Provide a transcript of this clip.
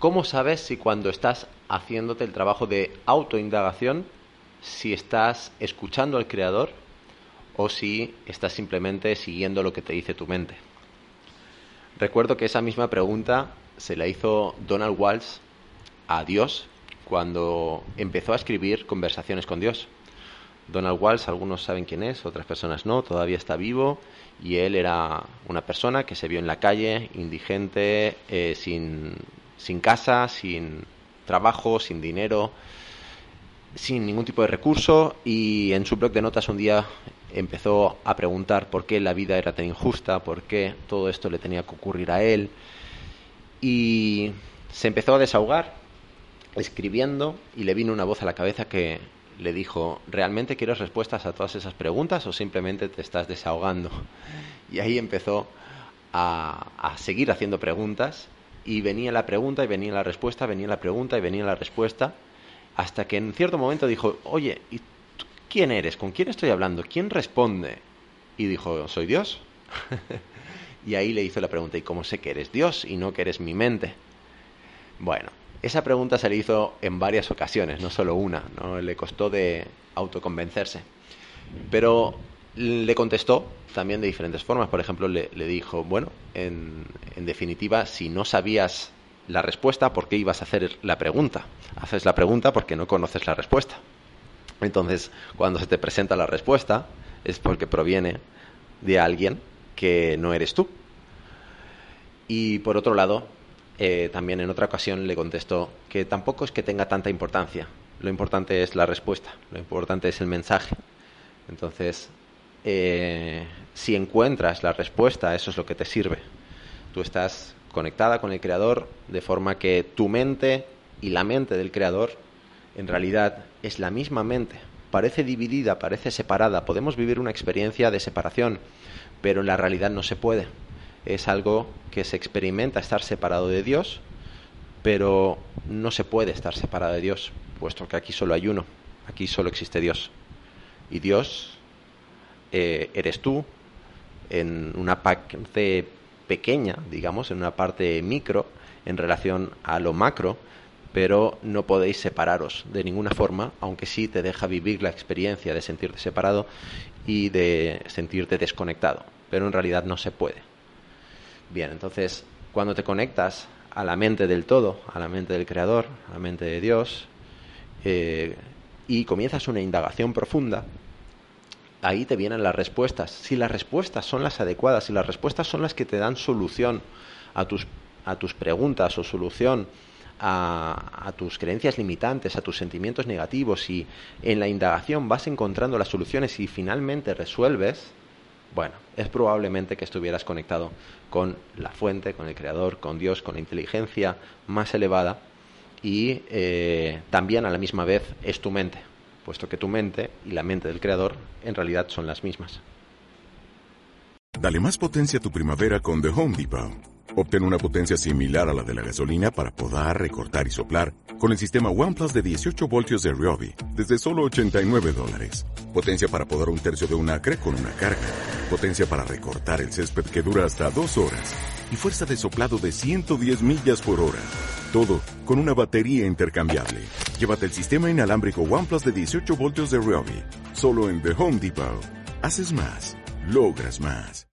¿Cómo sabes si cuando estás haciéndote el trabajo de autoindagación, si estás escuchando al creador o si estás simplemente siguiendo lo que te dice tu mente? Recuerdo que esa misma pregunta se la hizo Donald Walsh a Dios cuando empezó a escribir conversaciones con Dios. Donald Walsh, algunos saben quién es, otras personas no, todavía está vivo y él era una persona que se vio en la calle, indigente, eh, sin, sin casa, sin trabajo, sin dinero, sin ningún tipo de recurso y en su blog de notas un día empezó a preguntar por qué la vida era tan injusta, por qué todo esto le tenía que ocurrir a él y se empezó a desahogar escribiendo y le vino una voz a la cabeza que le dijo, ¿realmente quieres respuestas a todas esas preguntas o simplemente te estás desahogando? Y ahí empezó a, a seguir haciendo preguntas y venía la pregunta y venía la respuesta, venía la pregunta y venía la respuesta, hasta que en cierto momento dijo, oye, ¿y quién eres? ¿Con quién estoy hablando? ¿Quién responde? Y dijo, soy Dios. y ahí le hizo la pregunta, ¿y cómo sé que eres Dios y no que eres mi mente? Bueno, esa pregunta se le hizo en varias ocasiones, no solo una, ¿no? le costó de autoconvencerse. Pero le contestó también de diferentes formas. Por ejemplo, le, dijo, bueno, en, definitiva, si no sabías la respuesta, ¿por qué ibas a hacer la pregunta? Haces la pregunta porque no conoces la respuesta. Entonces, cuando se te presenta la respuesta, es porque proviene de alguien que no eres tú. Y por otro lado, eh, también en otra ocasión le contestó que tampoco es que tenga tanta importancia. Lo importante es la respuesta, lo importante es el mensaje. Entonces, eh, si encuentras la respuesta, eso es lo que te sirve. Tú estás conectada con el Creador de forma que tu mente y la mente del Creador en realidad es la misma mente. Parece dividida, parece separada. Podemos vivir una experiencia de separación, pero en la realidad no se puede. Es algo que se experimenta estar separado de Dios, pero no se puede estar separado de Dios, puesto que aquí solo hay uno, aquí solo existe Dios. Y Dios eh, eres tú en una parte pequeña, digamos, en una parte micro en relación a lo macro, pero no podéis separaros de ninguna forma, aunque sí te deja vivir la experiencia de sentirte separado y de sentirte desconectado, pero en realidad no se puede. Bien, entonces, cuando te conectas a la mente del todo, a la mente del Creador, a la mente de Dios, eh, y comienzas una indagación profunda, ahí te vienen las respuestas. Si las respuestas son las adecuadas, si las respuestas son las que te dan solución a tus, a tus preguntas o solución a, a, tus creencias limitantes, a tus sentimientos negativos y en la indagación vas encontrando las soluciones y finalmente resuelves, bueno, es probablemente que estuvieras conectado con la fuente, con el creador, con Dios, con la inteligencia más elevada y eh, también a la misma vez es tu mente puesto que tu mente y la mente del creador en realidad son las mismas. Dale más potencia a tu primavera con The Home Depot. Obtén una potencia similar a la de la gasolina para podar, recortar y soplar con el sistema OnePlus de 18 voltios de Ryobi desde solo 89 dólares. Potencia para podar un tercio de un acre con una carga. Potencia para recortar el césped que dura hasta dos horas. Y fuerza de soplado de 110 millas por hora. Todo con una batería intercambiable. Llévate el sistema inalámbrico OnePlus de 18 voltios de Ryobi. Solo en The Home Depot. Haces más. Logras más.